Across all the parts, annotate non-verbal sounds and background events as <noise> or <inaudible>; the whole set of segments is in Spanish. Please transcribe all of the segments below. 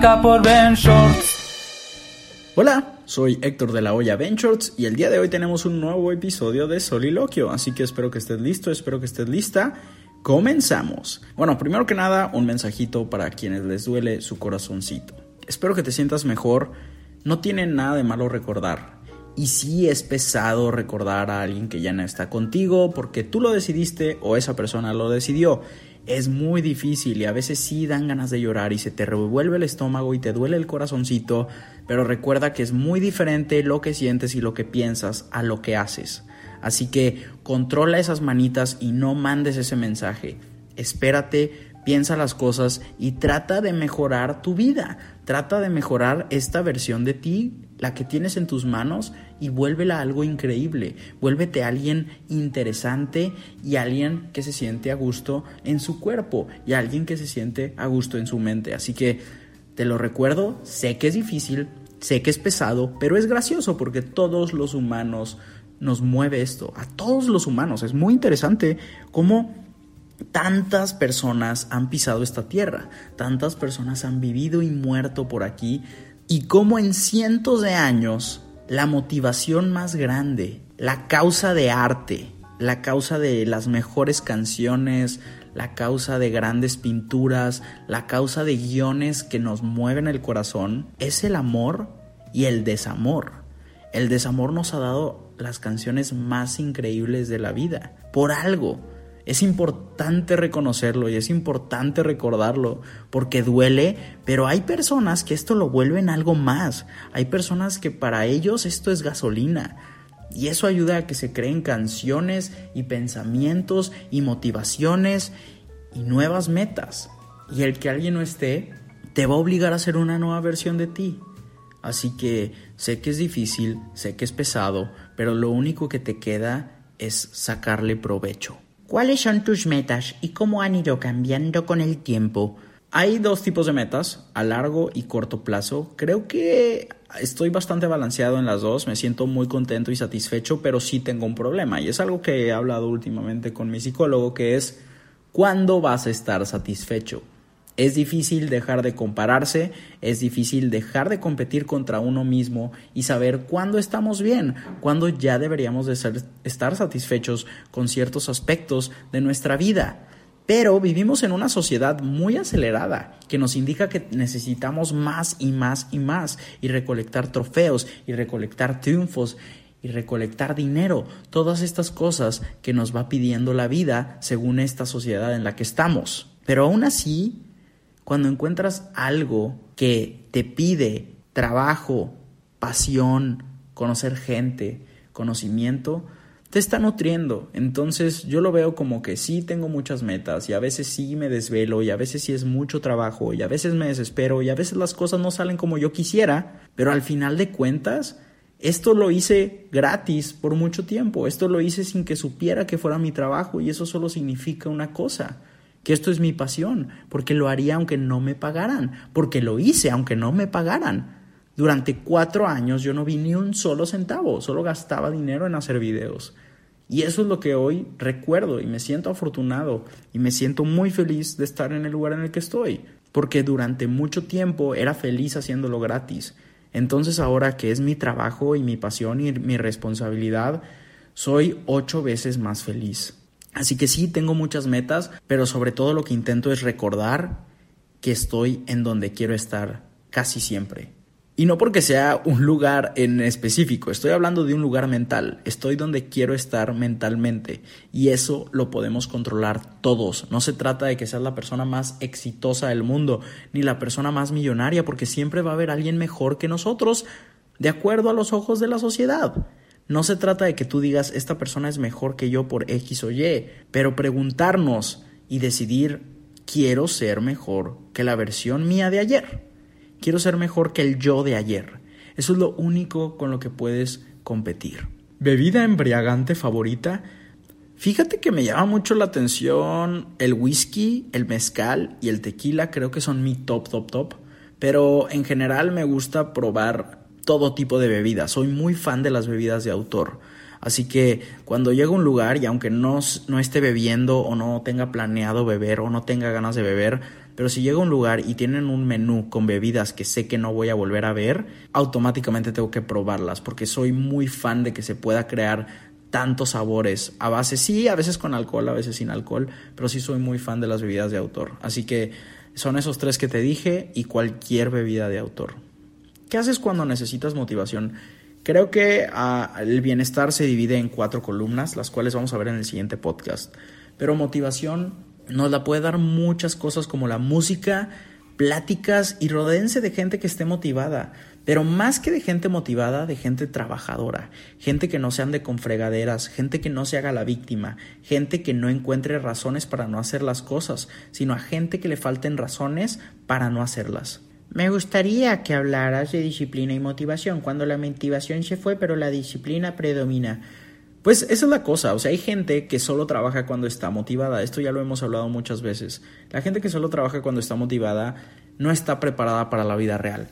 por Ben Shorts. Hola, soy Héctor de la Hoya Ventures y el día de hoy tenemos un nuevo episodio de Soliloquio, así que espero que estés listo, espero que estés lista. Comenzamos. Bueno, primero que nada, un mensajito para quienes les duele su corazoncito. Espero que te sientas mejor. No tiene nada de malo recordar. Y sí es pesado recordar a alguien que ya no está contigo porque tú lo decidiste o esa persona lo decidió. Es muy difícil y a veces sí dan ganas de llorar y se te revuelve el estómago y te duele el corazoncito, pero recuerda que es muy diferente lo que sientes y lo que piensas a lo que haces. Así que controla esas manitas y no mandes ese mensaje. Espérate, piensa las cosas y trata de mejorar tu vida. Trata de mejorar esta versión de ti, la que tienes en tus manos, y vuélvela algo increíble. Vuélvete alguien interesante y alguien que se siente a gusto en su cuerpo y alguien que se siente a gusto en su mente. Así que te lo recuerdo, sé que es difícil, sé que es pesado, pero es gracioso porque todos los humanos nos mueve esto, a todos los humanos. Es muy interesante cómo tantas personas han pisado esta tierra, tantas personas han vivido y muerto por aquí, y cómo en cientos de años la motivación más grande, la causa de arte, la causa de las mejores canciones, la causa de grandes pinturas, la causa de guiones que nos mueven el corazón, es el amor y el desamor. El desamor nos ha dado las canciones más increíbles de la vida. Por algo. Es importante reconocerlo y es importante recordarlo porque duele, pero hay personas que esto lo vuelven algo más. Hay personas que para ellos esto es gasolina. Y eso ayuda a que se creen canciones y pensamientos y motivaciones y nuevas metas. Y el que alguien no esté te va a obligar a hacer una nueva versión de ti. Así que sé que es difícil, sé que es pesado, pero lo único que te queda es sacarle provecho. ¿Cuáles son tus metas y cómo han ido cambiando con el tiempo? Hay dos tipos de metas, a largo y corto plazo. Creo que estoy bastante balanceado en las dos, me siento muy contento y satisfecho, pero sí tengo un problema y es algo que he hablado últimamente con mi psicólogo, que es ¿cuándo vas a estar satisfecho? Es difícil dejar de compararse, es difícil dejar de competir contra uno mismo y saber cuándo estamos bien, cuándo ya deberíamos de estar satisfechos con ciertos aspectos de nuestra vida. Pero vivimos en una sociedad muy acelerada que nos indica que necesitamos más y más y más y recolectar trofeos y recolectar triunfos y recolectar dinero, todas estas cosas que nos va pidiendo la vida según esta sociedad en la que estamos. Pero aún así, cuando encuentras algo que te pide trabajo, pasión, conocer gente, conocimiento, te está nutriendo. Entonces yo lo veo como que sí tengo muchas metas y a veces sí me desvelo y a veces sí es mucho trabajo y a veces me desespero y a veces las cosas no salen como yo quisiera, pero al final de cuentas esto lo hice gratis por mucho tiempo, esto lo hice sin que supiera que fuera mi trabajo y eso solo significa una cosa, que esto es mi pasión, porque lo haría aunque no me pagaran, porque lo hice aunque no me pagaran. Durante cuatro años yo no vi ni un solo centavo, solo gastaba dinero en hacer videos. Y eso es lo que hoy recuerdo y me siento afortunado y me siento muy feliz de estar en el lugar en el que estoy, porque durante mucho tiempo era feliz haciéndolo gratis. Entonces ahora que es mi trabajo y mi pasión y mi responsabilidad, soy ocho veces más feliz. Así que sí, tengo muchas metas, pero sobre todo lo que intento es recordar que estoy en donde quiero estar casi siempre. Y no porque sea un lugar en específico, estoy hablando de un lugar mental, estoy donde quiero estar mentalmente y eso lo podemos controlar todos. No se trata de que seas la persona más exitosa del mundo, ni la persona más millonaria, porque siempre va a haber alguien mejor que nosotros, de acuerdo a los ojos de la sociedad. No se trata de que tú digas esta persona es mejor que yo por X o Y, pero preguntarnos y decidir quiero ser mejor que la versión mía de ayer. Quiero ser mejor que el yo de ayer. Eso es lo único con lo que puedes competir. ¿Bebida embriagante favorita? Fíjate que me llama mucho la atención el whisky, el mezcal y el tequila, creo que son mi top, top, top. Pero en general me gusta probar todo tipo de bebidas. Soy muy fan de las bebidas de autor. Así que cuando llego a un lugar y aunque no, no esté bebiendo o no tenga planeado beber o no tenga ganas de beber, pero si llego a un lugar y tienen un menú con bebidas que sé que no voy a volver a ver, automáticamente tengo que probarlas porque soy muy fan de que se pueda crear tantos sabores a base, sí, a veces con alcohol, a veces sin alcohol, pero sí soy muy fan de las bebidas de autor. Así que son esos tres que te dije y cualquier bebida de autor. ¿Qué haces cuando necesitas motivación? Creo que ah, el bienestar se divide en cuatro columnas, las cuales vamos a ver en el siguiente podcast. Pero motivación nos la puede dar muchas cosas como la música, pláticas y rodeense de gente que esté motivada. Pero más que de gente motivada, de gente trabajadora, gente que no se ande con fregaderas, gente que no se haga la víctima, gente que no encuentre razones para no hacer las cosas, sino a gente que le falten razones para no hacerlas. Me gustaría que hablaras de disciplina y motivación, cuando la motivación se fue pero la disciplina predomina. Pues esa es la cosa, o sea, hay gente que solo trabaja cuando está motivada, esto ya lo hemos hablado muchas veces. La gente que solo trabaja cuando está motivada no está preparada para la vida real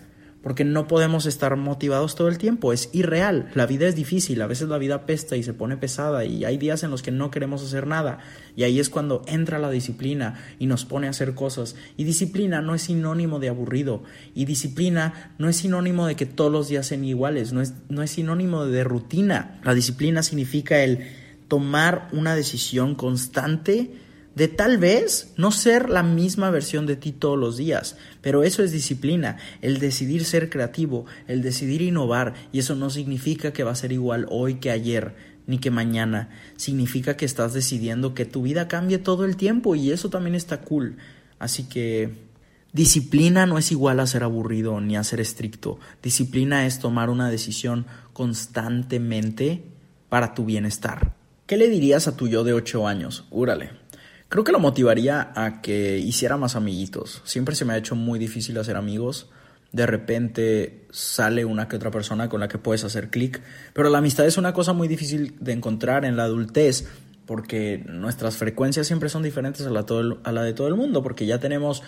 porque no podemos estar motivados todo el tiempo, es irreal, la vida es difícil, a veces la vida pesta y se pone pesada y hay días en los que no queremos hacer nada y ahí es cuando entra la disciplina y nos pone a hacer cosas. Y disciplina no es sinónimo de aburrido y disciplina no es sinónimo de que todos los días sean iguales, no es, no es sinónimo de rutina, la disciplina significa el tomar una decisión constante de tal vez no ser la misma versión de ti todos los días, pero eso es disciplina, el decidir ser creativo, el decidir innovar, y eso no significa que va a ser igual hoy que ayer, ni que mañana, significa que estás decidiendo que tu vida cambie todo el tiempo y eso también está cool. Así que disciplina no es igual a ser aburrido ni a ser estricto, disciplina es tomar una decisión constantemente para tu bienestar. ¿Qué le dirías a tu yo de 8 años? Úrale. Creo que lo motivaría a que hiciera más amiguitos. Siempre se me ha hecho muy difícil hacer amigos. De repente sale una que otra persona con la que puedes hacer clic. Pero la amistad es una cosa muy difícil de encontrar en la adultez porque nuestras frecuencias siempre son diferentes a la, a la de todo el mundo, porque ya tenemos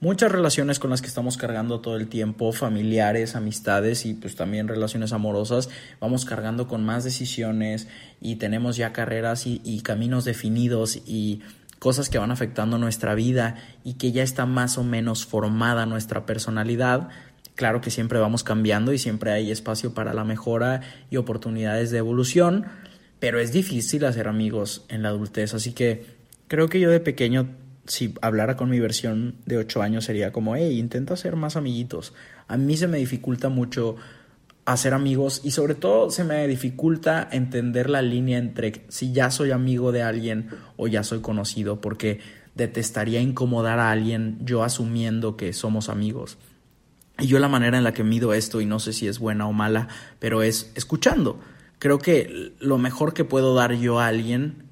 muchas relaciones con las que estamos cargando todo el tiempo, familiares, amistades y pues también relaciones amorosas, vamos cargando con más decisiones y tenemos ya carreras y, y caminos definidos y cosas que van afectando nuestra vida y que ya está más o menos formada nuestra personalidad, claro que siempre vamos cambiando y siempre hay espacio para la mejora y oportunidades de evolución, pero es difícil hacer amigos en la adultez, así que creo que yo de pequeño si hablara con mi versión de 8 años sería como, hey, intenta ser más amiguitos. A mí se me dificulta mucho hacer amigos y sobre todo se me dificulta entender la línea entre si ya soy amigo de alguien o ya soy conocido porque detestaría incomodar a alguien yo asumiendo que somos amigos. Y yo la manera en la que mido esto, y no sé si es buena o mala, pero es escuchando. Creo que lo mejor que puedo dar yo a alguien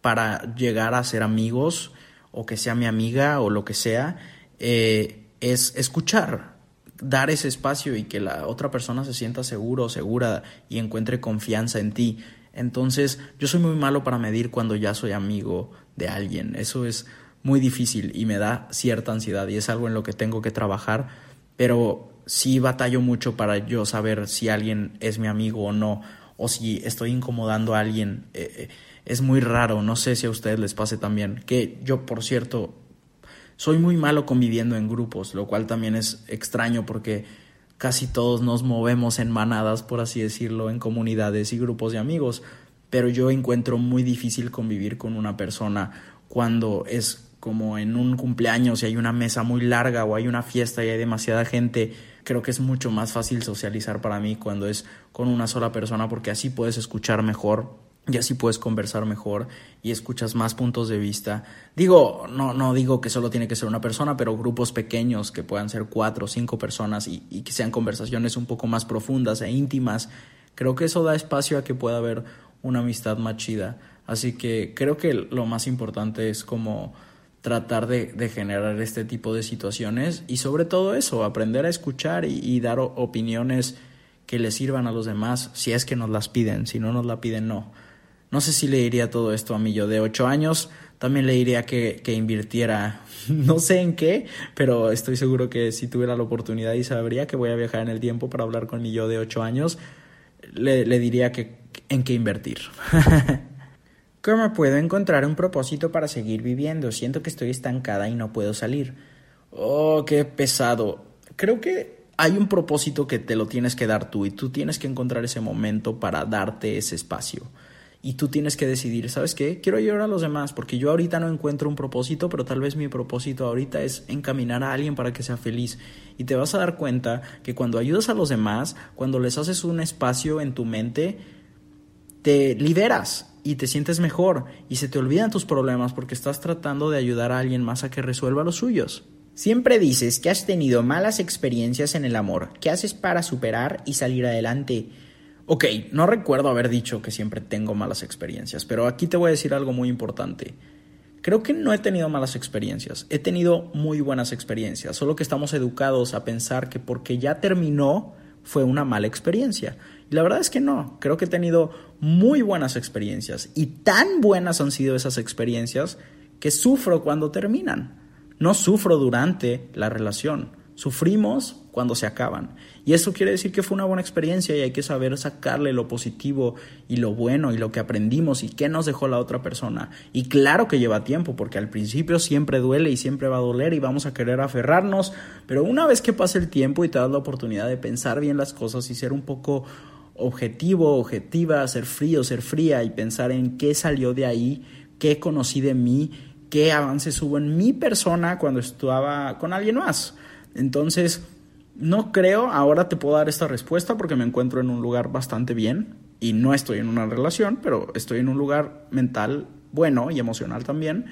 para llegar a ser amigos o que sea mi amiga o lo que sea, eh, es escuchar dar ese espacio y que la otra persona se sienta seguro o segura y encuentre confianza en ti. Entonces, yo soy muy malo para medir cuando ya soy amigo de alguien. Eso es muy difícil y me da cierta ansiedad y es algo en lo que tengo que trabajar, pero sí batallo mucho para yo saber si alguien es mi amigo o no, o si estoy incomodando a alguien. Eh, eh, es muy raro, no sé si a ustedes les pase también, que yo, por cierto, soy muy malo conviviendo en grupos, lo cual también es extraño porque casi todos nos movemos en manadas, por así decirlo, en comunidades y grupos de amigos. pero yo encuentro muy difícil convivir con una persona cuando es como en un cumpleaños y hay una mesa muy larga o hay una fiesta y hay demasiada gente, creo que es mucho más fácil socializar para mí cuando es con una sola persona porque así puedes escuchar mejor y así puedes conversar mejor y escuchas más puntos de vista. Digo, no, no digo que solo tiene que ser una persona, pero grupos pequeños que puedan ser cuatro o cinco personas y, y que sean conversaciones un poco más profundas e íntimas. Creo que eso da espacio a que pueda haber una amistad más chida. Así que creo que lo más importante es como tratar de, de, generar este tipo de situaciones y sobre todo eso, aprender a escuchar y, dar opiniones que le sirvan a los demás si es que nos las piden, si no nos la piden no. No sé si le diría todo esto a mi yo de 8 años. También le diría que, que, invirtiera, <laughs> no sé en qué, pero estoy seguro que si tuviera la oportunidad y sabría que voy a viajar en el tiempo para hablar con mi yo de 8 años, le, le diría que en qué invertir. <laughs> ¿Cómo puedo encontrar un propósito para seguir viviendo? Siento que estoy estancada y no puedo salir. Oh, qué pesado. Creo que hay un propósito que te lo tienes que dar tú y tú tienes que encontrar ese momento para darte ese espacio y tú tienes que decidir, ¿sabes qué? Quiero ayudar a los demás porque yo ahorita no encuentro un propósito, pero tal vez mi propósito ahorita es encaminar a alguien para que sea feliz. Y te vas a dar cuenta que cuando ayudas a los demás, cuando les haces un espacio en tu mente, te liberas y te sientes mejor y se te olvidan tus problemas porque estás tratando de ayudar a alguien más a que resuelva los suyos. Siempre dices que has tenido malas experiencias en el amor. ¿Qué haces para superar y salir adelante? Ok, no recuerdo haber dicho que siempre tengo malas experiencias, pero aquí te voy a decir algo muy importante. Creo que no he tenido malas experiencias, he tenido muy buenas experiencias, solo que estamos educados a pensar que porque ya terminó fue una mala experiencia. Y la verdad es que no, creo que he tenido muy buenas experiencias y tan buenas han sido esas experiencias que sufro cuando terminan. No sufro durante la relación, sufrimos cuando se acaban. Y eso quiere decir que fue una buena experiencia y hay que saber sacarle lo positivo y lo bueno y lo que aprendimos y qué nos dejó la otra persona. Y claro que lleva tiempo, porque al principio siempre duele y siempre va a doler y vamos a querer aferrarnos, pero una vez que pase el tiempo y te das la oportunidad de pensar bien las cosas y ser un poco objetivo, objetiva, ser frío, ser fría y pensar en qué salió de ahí, qué conocí de mí, qué avances hubo en mi persona cuando estaba con alguien más. Entonces, no creo, ahora te puedo dar esta respuesta porque me encuentro en un lugar bastante bien y no estoy en una relación, pero estoy en un lugar mental bueno y emocional también.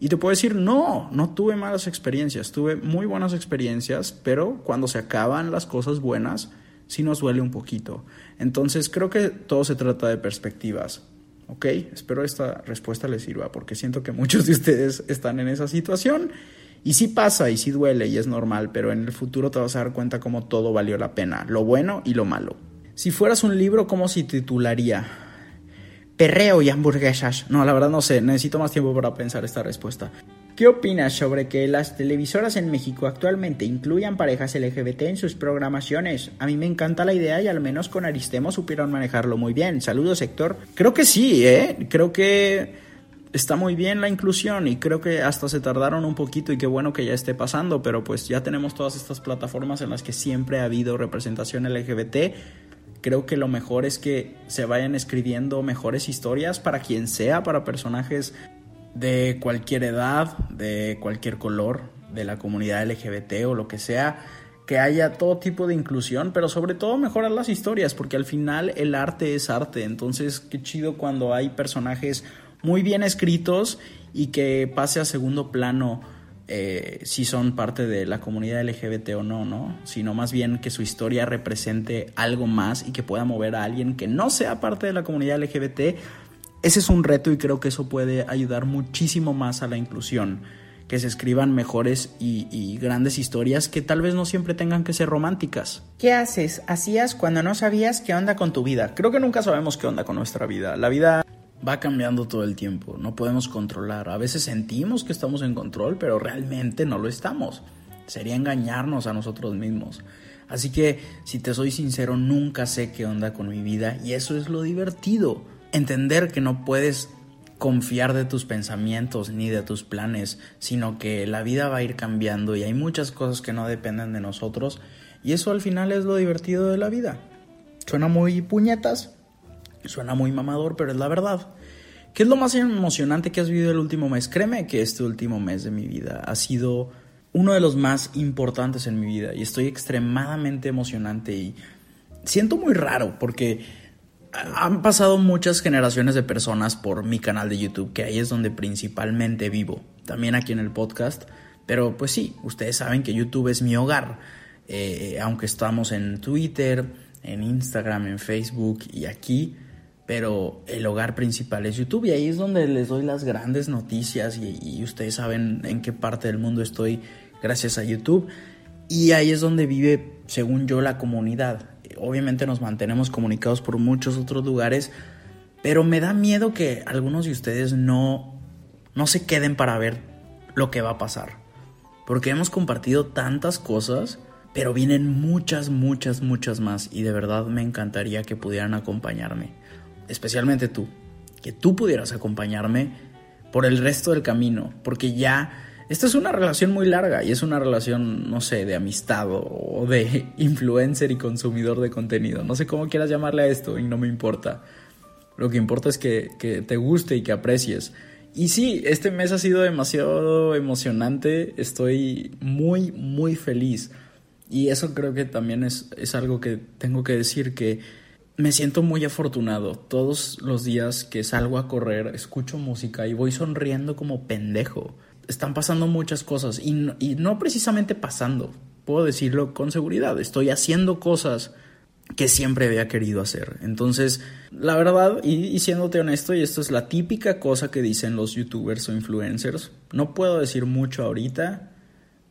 Y te puedo decir, no, no tuve malas experiencias, tuve muy buenas experiencias, pero cuando se acaban las cosas buenas, sí nos duele un poquito. Entonces creo que todo se trata de perspectivas. ¿Ok? Espero esta respuesta les sirva porque siento que muchos de ustedes están en esa situación y sí pasa y sí duele y es normal, pero en el futuro te vas a dar cuenta cómo todo valió la pena, lo bueno y lo malo. Si fueras un libro, ¿cómo se titularía? Perreo y hamburguesas. No, la verdad no sé, necesito más tiempo para pensar esta respuesta. ¿Qué opinas sobre que las televisoras en México actualmente incluyan parejas LGBT en sus programaciones? A mí me encanta la idea y al menos con Aristemo supieron manejarlo muy bien. Saludos, Héctor. Creo que sí, ¿eh? Creo que está muy bien la inclusión y creo que hasta se tardaron un poquito y qué bueno que ya esté pasando, pero pues ya tenemos todas estas plataformas en las que siempre ha habido representación LGBT. Creo que lo mejor es que se vayan escribiendo mejores historias para quien sea, para personajes de cualquier edad, de cualquier color, de la comunidad LGBT o lo que sea, que haya todo tipo de inclusión, pero sobre todo mejorar las historias, porque al final el arte es arte, entonces qué chido cuando hay personajes muy bien escritos y que pase a segundo plano eh, si son parte de la comunidad LGBT o no, ¿no? Sino más bien que su historia represente algo más y que pueda mover a alguien que no sea parte de la comunidad LGBT. Ese es un reto y creo que eso puede ayudar muchísimo más a la inclusión. Que se escriban mejores y, y grandes historias que tal vez no siempre tengan que ser románticas. ¿Qué haces? ¿Hacías cuando no sabías qué onda con tu vida? Creo que nunca sabemos qué onda con nuestra vida. La vida va cambiando todo el tiempo, no podemos controlar. A veces sentimos que estamos en control, pero realmente no lo estamos. Sería engañarnos a nosotros mismos. Así que, si te soy sincero, nunca sé qué onda con mi vida y eso es lo divertido. Entender que no puedes confiar de tus pensamientos ni de tus planes, sino que la vida va a ir cambiando y hay muchas cosas que no dependen de nosotros y eso al final es lo divertido de la vida. Suena muy puñetas, Suena muy mamador, pero es la verdad. ¿Qué es lo más emocionante que has vivido el último mes? Créeme que este último mes de mi vida ha sido uno de los más importantes en mi vida y estoy extremadamente emocionante y siento muy raro porque han pasado muchas generaciones de personas por mi canal de YouTube, que ahí es donde principalmente vivo, también aquí en el podcast, pero pues sí, ustedes saben que YouTube es mi hogar, eh, aunque estamos en Twitter, en Instagram, en Facebook y aquí, pero el hogar principal es YouTube y ahí es donde les doy las grandes noticias y, ustedes saben en qué parte del mundo estoy gracias a YouTube y ahí es donde vive, según yo, la comunidad. Obviamente nos mantenemos comunicados por muchos otros lugares, pero me da miedo que algunos de ustedes no, no se queden para ver lo que va a pasar. Porque hemos compartido tantas cosas, pero vienen muchas, muchas, muchas más y de verdad me encantaría que pudieran acompañarme especialmente tú, que tú pudieras acompañarme por el resto del camino, porque ya esta es una relación muy larga y es una relación, no sé, de amistad o de <laughs> influencer y consumidor de contenido. No sé cómo quieras llamarle a esto y no me importa. Lo que importa es que, que te guste y que aprecies. Y sí, este mes ha sido demasiado emocionante. Estoy muy, muy feliz. Y eso creo que también es, es algo que tengo que decir que me siento muy afortunado. Todos los días que salgo a correr, escucho música y voy sonriendo como pendejo. Están pasando muchas cosas y no, precisamente pasando, puedo decirlo con seguridad. Estoy haciendo cosas que siempre había querido hacer. Entonces, la verdad, y, y, siéndote honesto, y esto es la típica cosa que dicen los youtubers o influencers, no puedo decir mucho ahorita,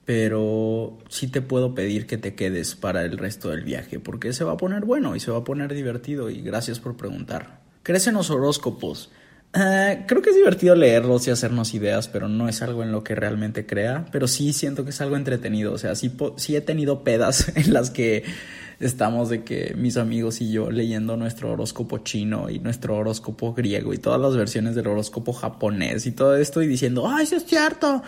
pero sí te puedo pedir que te quedes para el resto del viaje, porque se va a poner bueno y se va a poner divertido y gracias por preguntar. Crecen los horóscopos. Eh, creo que es divertido leerlos y hacernos ideas, pero no es algo en lo que realmente crea, pero sí siento que es algo entretenido, o sea, sí, sí he tenido pedas <laughs> en las que estamos de que mis amigos y yo leyendo nuestro horóscopo chino y nuestro horóscopo griego y todas las versiones del horóscopo japonés y todo esto y diciendo, ay, eso es cierto,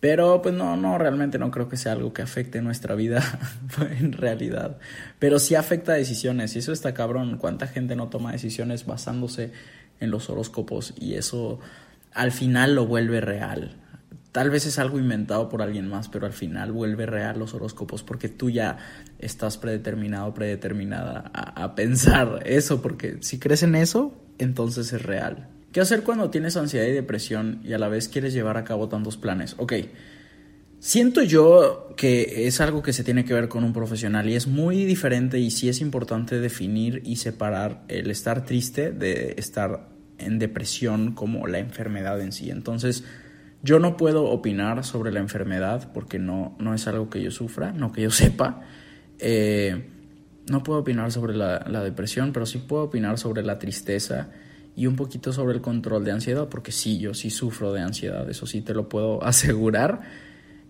pero pues no, no, realmente no creo que sea algo que afecte nuestra vida <laughs> en realidad. Pero sí afecta decisiones y eso está cabrón. ¿Cuánta gente no toma decisiones basándose en los horóscopos y eso al final lo vuelve real? Tal vez es algo inventado por alguien más, pero al final vuelve real los horóscopos porque tú ya estás predeterminado, predeterminada a, a pensar eso, porque si crees en eso, entonces es real. ¿Qué hacer cuando tienes ansiedad y depresión y a la vez quieres llevar a cabo tantos planes? Ok, siento yo que es algo que se tiene que ver con un profesional y es muy diferente y sí es importante definir y separar el estar triste de estar en depresión como la enfermedad en sí. Entonces, yo no puedo opinar sobre la enfermedad porque no, no es algo que yo sufra, no que yo <laughs> sepa. Eh, no puedo opinar sobre la, la depresión, pero sí puedo opinar sobre la tristeza y un poquito sobre el control de ansiedad, porque sí, yo sí sufro de ansiedad, eso sí te lo puedo <laughs> asegurar.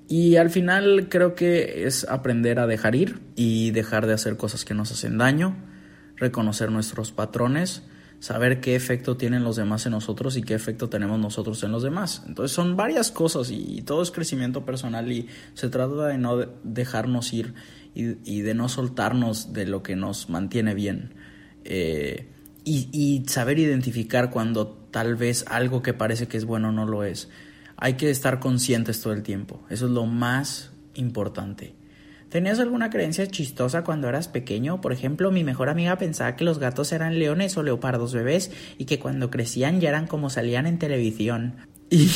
Y al final creo que es aprender a dejar ir y dejar de hacer cosas que nos hacen daño, reconocer nuestros patrones, saber qué efecto tienen los demás en nosotros y qué efecto tenemos nosotros en los demás. Entonces son varias cosas y, todo es crecimiento personal y se trata de no dejarnos ir y, de no soltarnos de lo que nos mantiene bien. Eh, y, saber identificar cuando tal vez algo que parece que es bueno no lo es. Hay que estar conscientes todo el tiempo. Eso es lo más importante. ¿Tenías alguna creencia chistosa cuando eras pequeño? Por ejemplo, mi mejor amiga pensaba que los gatos eran leones o leopardos bebés y que cuando crecían ya eran como salían en televisión. <laughs> Y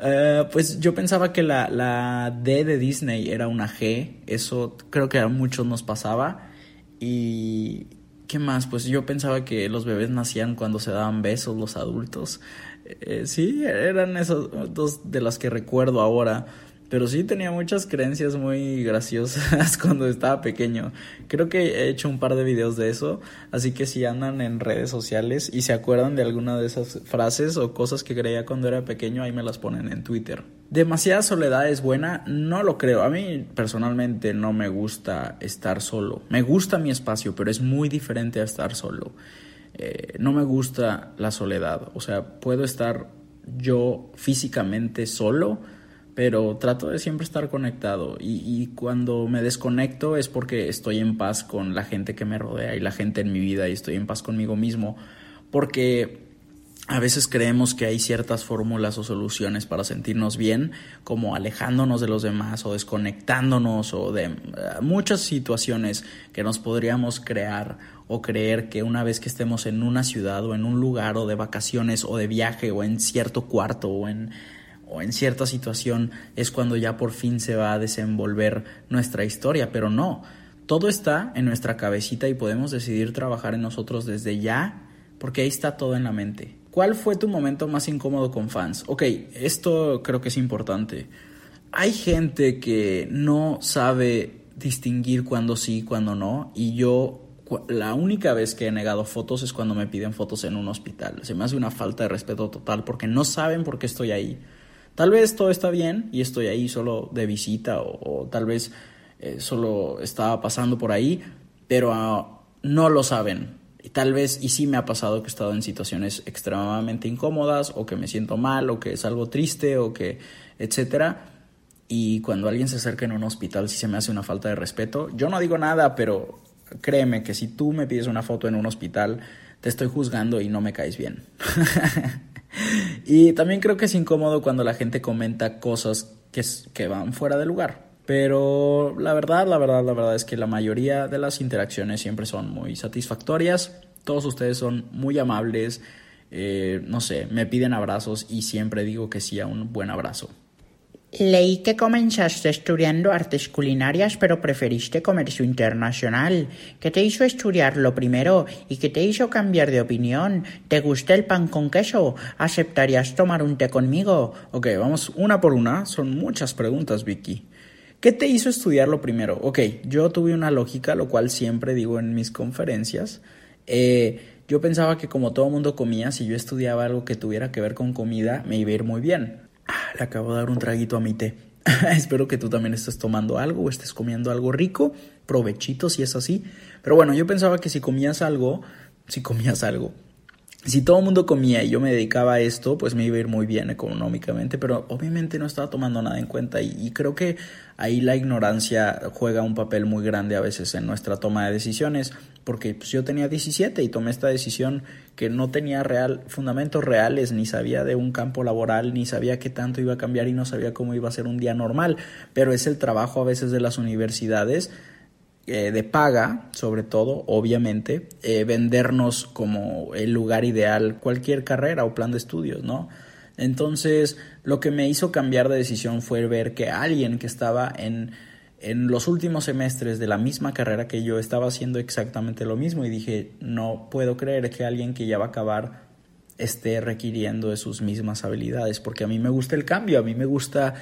eh, pues yo pensaba que la, la D de Disney era una G. Eso creo que a muchos nos pasaba. Y, ¿Qué más? Pues yo pensaba que los bebés nacían cuando se daban besos los adultos. Eh, sí, eran esas dos de las que recuerdo ahora. Pero sí tenía muchas creencias muy graciosas <laughs> cuando estaba pequeño. Creo que he hecho un par de videos de eso, así que si andan en redes sociales y se acuerdan de alguna de esas frases o cosas que creía cuando era pequeño, ahí me las ponen en Twitter. ¿Demasiada soledad es buena? No lo creo. A mí personalmente no me gusta estar solo. Me gusta mi espacio, pero es muy diferente a estar solo. Eh, no me gusta la soledad. O sea, puedo estar yo físicamente solo, pero trato de siempre estar conectado. Y, y, cuando me desconecto es porque estoy en paz con la gente que me rodea y la gente en mi vida y estoy en paz conmigo mismo porque a veces creemos que hay ciertas fórmulas o soluciones para sentirnos bien, como alejándonos de los demás o desconectándonos o de eh, muchas situaciones que nos podríamos crear o creer que una vez que estemos en una ciudad o en un lugar o de vacaciones o de viaje o en cierto cuarto o en, o en cierta situación es cuando ya por fin se va a desenvolver nuestra historia, pero no, todo está en nuestra cabecita y podemos decidir trabajar en nosotros desde ya porque ahí está todo en la mente. ¿Cuál fue tu momento más incómodo con fans? Ok, esto creo que es importante. Hay gente que no sabe distinguir cuándo sí, cuándo no, y yo la única vez que he negado fotos es cuando me piden fotos en un hospital. Se me hace una falta de respeto total porque no saben por qué estoy ahí. Tal vez todo está bien y estoy ahí solo de visita o, tal vez eh, solo estaba pasando por ahí, pero ah, no lo saben. Y tal vez, y sí me ha pasado que he estado en situaciones extremadamente incómodas o que me siento mal o que es algo triste o que, etcétera. Y cuando alguien se acerca en un hospital sí se me hace una falta de respeto. Yo no digo nada, pero créeme que si tú me pides una foto en un hospital, te estoy juzgando y no me caes bien. <laughs> <laughs> y también creo que es incómodo cuando la gente comenta cosas que, que van fuera de lugar. Pero la verdad, la verdad, la verdad es que la mayoría de las interacciones siempre son muy satisfactorias. Todos ustedes son muy amables. Eh, no sé, me piden abrazos y siempre digo que sí a un buen abrazo. Leí que comenzaste estudiando artes culinarias, pero preferiste comercio internacional. ¿Qué te hizo estudiarlo primero y qué te hizo cambiar de opinión? ¿Te gusta el pan con queso? ¿Aceptarías tomar un té conmigo? Ok, vamos una por una. Son muchas preguntas, Vicky. ¿Qué te hizo estudiarlo primero? Ok, yo tuve una lógica, lo cual siempre digo en mis conferencias. Eh, yo pensaba que como todo mundo comía, si yo estudiaba algo que tuviera que ver con comida, me iba a ir muy bien. Le acabo de dar un traguito a mi té. <laughs> Espero que tú también estés tomando algo o estés comiendo algo rico. Provechito si es así. Pero bueno, yo pensaba que si comías algo, si comías algo, si todo el mundo comía y yo me dedicaba a esto, pues me iba a ir muy bien económicamente, pero obviamente no estaba tomando nada en cuenta y, creo que ahí la ignorancia juega un papel muy grande a veces en nuestra toma de decisiones, porque pues, yo tenía 17 y tomé esta decisión que no tenía real, fundamentos reales, ni sabía de un campo laboral, ni sabía qué tanto iba a cambiar y no sabía cómo iba a ser un día normal, pero es el trabajo a veces de las universidades eh, de paga, sobre todo, obviamente, eh, vendernos como el lugar ideal cualquier carrera o plan de estudios, ¿no? Entonces, lo que me hizo cambiar de decisión fue ver que alguien que estaba en, en los últimos semestres de la misma carrera que yo estaba haciendo exactamente lo mismo y dije, no puedo creer que alguien que ya va a acabar esté requiriendo de sus mismas habilidades, porque a mí me gusta el cambio, a mí me gusta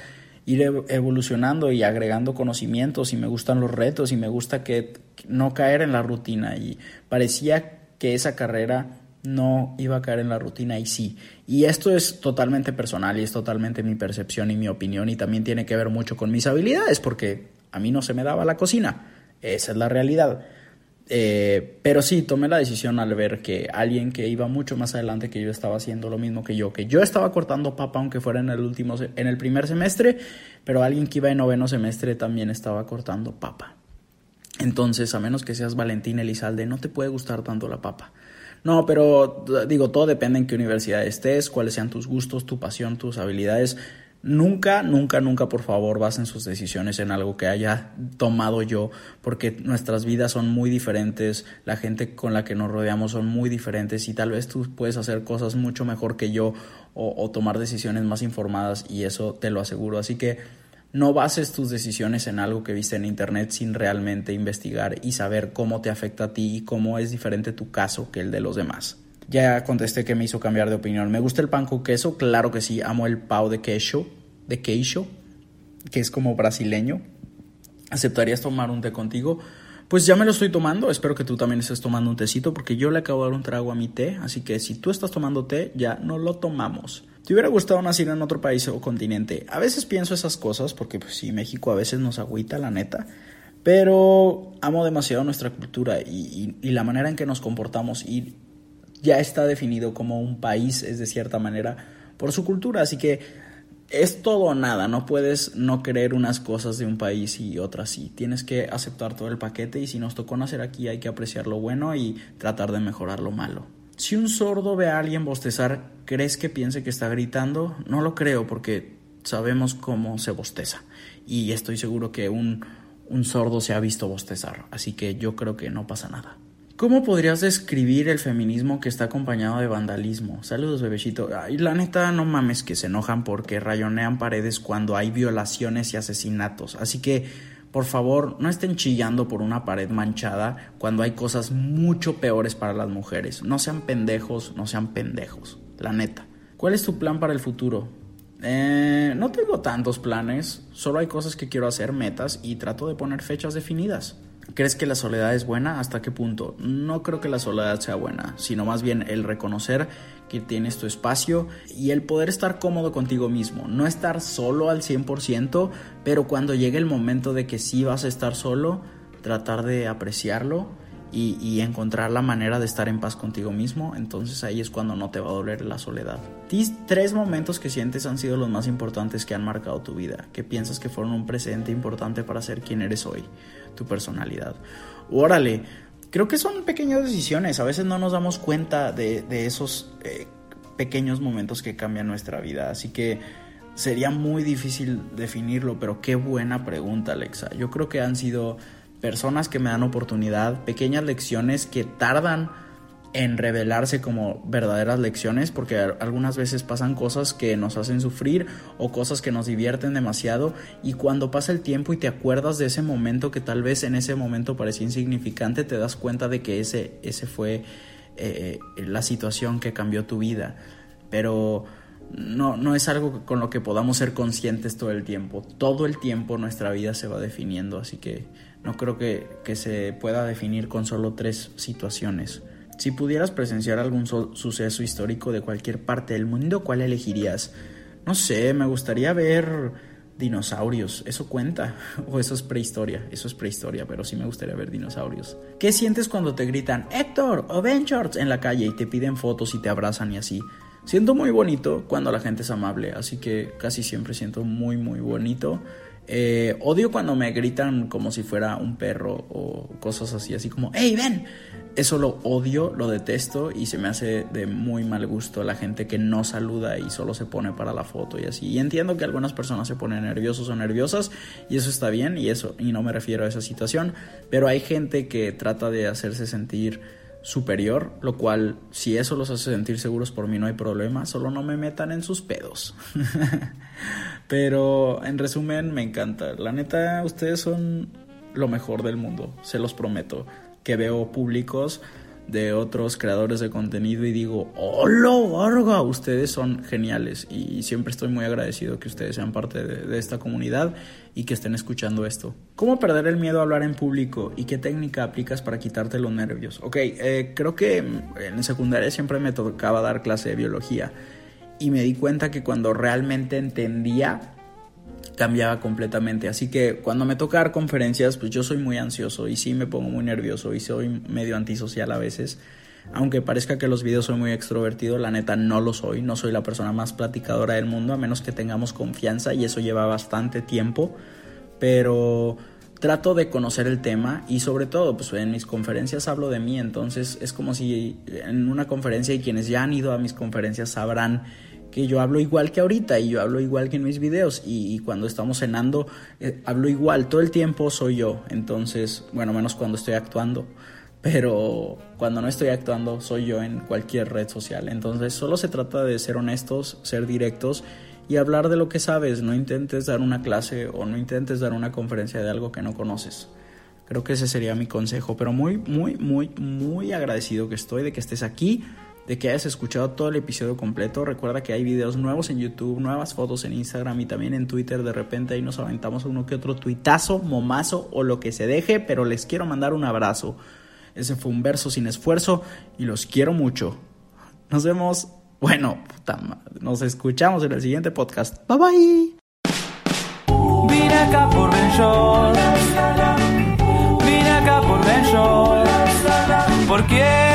ir evolucionando y agregando conocimientos y me gustan los retos y me gusta que no caer en la rutina y parecía que esa carrera no iba a caer en la rutina y sí. Y esto es totalmente personal y es totalmente mi percepción y mi opinión y también tiene que ver mucho con mis habilidades porque a mí no se me daba la cocina. Esa es la realidad. Eh, pero sí, tomé la decisión al ver que alguien que iba mucho más adelante que yo estaba haciendo lo mismo que yo, que yo estaba cortando papa aunque fuera en el último en el primer semestre, pero alguien que iba en noveno semestre también estaba cortando papa. Entonces, a menos que seas Valentín Elizalde, no te puede gustar tanto la papa. No, pero digo, todo depende en qué universidad estés, cuáles sean tus gustos, tu pasión, tus habilidades. Nunca, nunca, nunca, por favor, basen sus decisiones en algo que haya tomado yo, porque nuestras vidas son muy diferentes, la gente con la que nos rodeamos son muy diferentes y tal vez tú puedes hacer cosas mucho mejor que yo o, o tomar decisiones más informadas y eso te lo aseguro. Así que no bases tus decisiones en algo que viste en internet sin realmente investigar y saber cómo te afecta a ti y cómo es diferente tu caso que el de los demás. Ya contesté que me hizo cambiar de opinión. ¿Me gusta el pan con queso? Claro que sí. Amo el pau de queso, de queijo, que es como brasileño. ¿Aceptarías tomar un té contigo? Pues ya me lo estoy tomando. Espero que tú también estés tomando un tecito porque yo le acabo de dar un trago a mi té. Así que si tú estás tomando té, ya no lo tomamos. ¿Te hubiera gustado nacer en otro país o continente? A veces pienso esas cosas porque pues sí, México a veces nos agüita, la neta. Pero amo demasiado nuestra cultura y, y la manera en que nos comportamos y ya está definido como un país, es de cierta manera, por su cultura. Así que es todo o nada, no puedes no querer unas cosas de un país y otras sí. Tienes que aceptar todo el paquete y si nos tocó nacer aquí hay que apreciar lo bueno y tratar de mejorar lo malo. Si un sordo ve a alguien bostezar, ¿crees que piense que está gritando? No lo creo porque sabemos cómo se bosteza y estoy seguro que un, un sordo se ha visto bostezar, así que yo creo que no pasa nada. ¿Cómo podrías describir el feminismo que está acompañado de vandalismo? Saludos, bebecito. Ay, la neta, no mames que se enojan porque rayonean paredes cuando hay violaciones y asesinatos. Así que, por favor, no estén chillando por una pared manchada cuando hay cosas mucho peores para las mujeres. No sean pendejos, no sean pendejos. La neta. ¿Cuál es tu plan para el futuro? Eh, no tengo tantos planes, solo hay cosas que quiero hacer, metas, y trato de poner fechas definidas. ¿Crees que la soledad es buena? ¿Hasta qué punto? No creo que la soledad sea buena, sino más bien el reconocer que tienes tu espacio y el poder estar cómodo contigo mismo. No estar solo al 100%, pero cuando llegue el momento de que sí vas a estar solo, tratar de apreciarlo y, encontrar la manera de estar en paz contigo mismo, entonces ahí es cuando no te va a doler la soledad. Tis tres momentos que sientes han sido los más importantes que han marcado tu vida, que piensas que fueron un presente importante para ser quien eres hoy, tu personalidad. Órale, creo que son pequeñas decisiones, a veces no nos damos cuenta de, esos eh, pequeños momentos que cambian nuestra vida, así que sería muy difícil definirlo, pero qué buena pregunta, Alexa. Yo creo que han sido personas que me dan oportunidad, pequeñas lecciones que tardan en revelarse como verdaderas lecciones porque algunas veces pasan cosas que nos hacen sufrir o cosas que nos divierten demasiado y cuando pasa el tiempo y te acuerdas de ese momento que tal vez en ese momento parecía insignificante te das cuenta de que ese, ese fue eh, la situación que cambió tu vida pero no, no es algo con lo que podamos ser conscientes todo el tiempo todo el tiempo nuestra vida se va definiendo así que no creo que, se pueda definir con solo tres situaciones. Si pudieras presenciar algún suceso histórico de cualquier parte del mundo, ¿cuál elegirías? No sé, me gustaría ver dinosaurios. ¿Eso cuenta? <laughs> ¿O eso es prehistoria? Eso es prehistoria, pero sí me gustaría ver dinosaurios. ¿Qué sientes cuando te gritan Héctor o Ben en la calle y te piden fotos y te abrazan y así? Siento muy bonito cuando la gente es amable, así que casi siempre siento muy, muy bonito. Eh, odio cuando me gritan como si fuera un perro o cosas así, así como, hey, ven. Eso lo odio, lo detesto y se me hace de muy mal gusto la gente que no saluda y solo se pone para la foto y así. Y entiendo que algunas personas se ponen nerviosos o nerviosas y eso está bien y eso y no me refiero a esa situación, pero hay gente que trata de hacerse sentir superior, lo cual si eso los hace sentir seguros por mí no hay problema, solo no me metan en sus pedos. <laughs> Pero en resumen, me encanta. La neta, ustedes son lo mejor del mundo, se los prometo. Que veo públicos de otros creadores de contenido y digo, ¡Hola, Varga! Ustedes son geniales y siempre estoy muy agradecido que ustedes sean parte de, esta comunidad y que estén escuchando esto. ¿Cómo perder el miedo a hablar en público y qué técnica aplicas para quitarte los nervios? Ok, eh, creo que en secundaria siempre me tocaba dar clase de biología y me di cuenta que cuando realmente entendía cambiaba completamente. Así que cuando me toca dar conferencias, pues yo soy muy ansioso y sí me pongo muy nervioso y soy medio antisocial a veces. Aunque parezca que los videos soy muy extrovertido, la neta no lo soy, no soy la persona más platicadora del mundo, a menos que tengamos confianza y eso lleva bastante tiempo, pero trato de conocer el tema y sobre todo, pues en mis conferencias hablo de mí, entonces es como si en una conferencia y quienes ya han ido a mis conferencias sabrán que yo hablo igual que ahorita y yo hablo igual que en mis videos y, cuando estamos cenando eh, hablo igual, todo el tiempo soy yo, entonces, bueno, menos cuando estoy actuando, pero cuando no estoy actuando soy yo en cualquier red social, entonces solo se trata de ser honestos, ser directos y hablar de lo que sabes, no intentes dar una clase o no intentes dar una conferencia de algo que no conoces. Creo que ese sería mi consejo, pero muy, muy, muy, muy agradecido que estoy de que estés aquí de que hayas escuchado todo el episodio completo. Recuerda que hay videos nuevos en YouTube, nuevas fotos en Instagram y también en Twitter. De repente ahí nos aventamos uno que otro tuitazo, momazo o lo que se deje, pero les quiero mandar un abrazo. Ese fue un verso sin esfuerzo y los quiero mucho. Nos vemos. Bueno, puta madre. Nos escuchamos en el siguiente podcast. Bye bye. Vine acá por Vine acá por ¿Por quién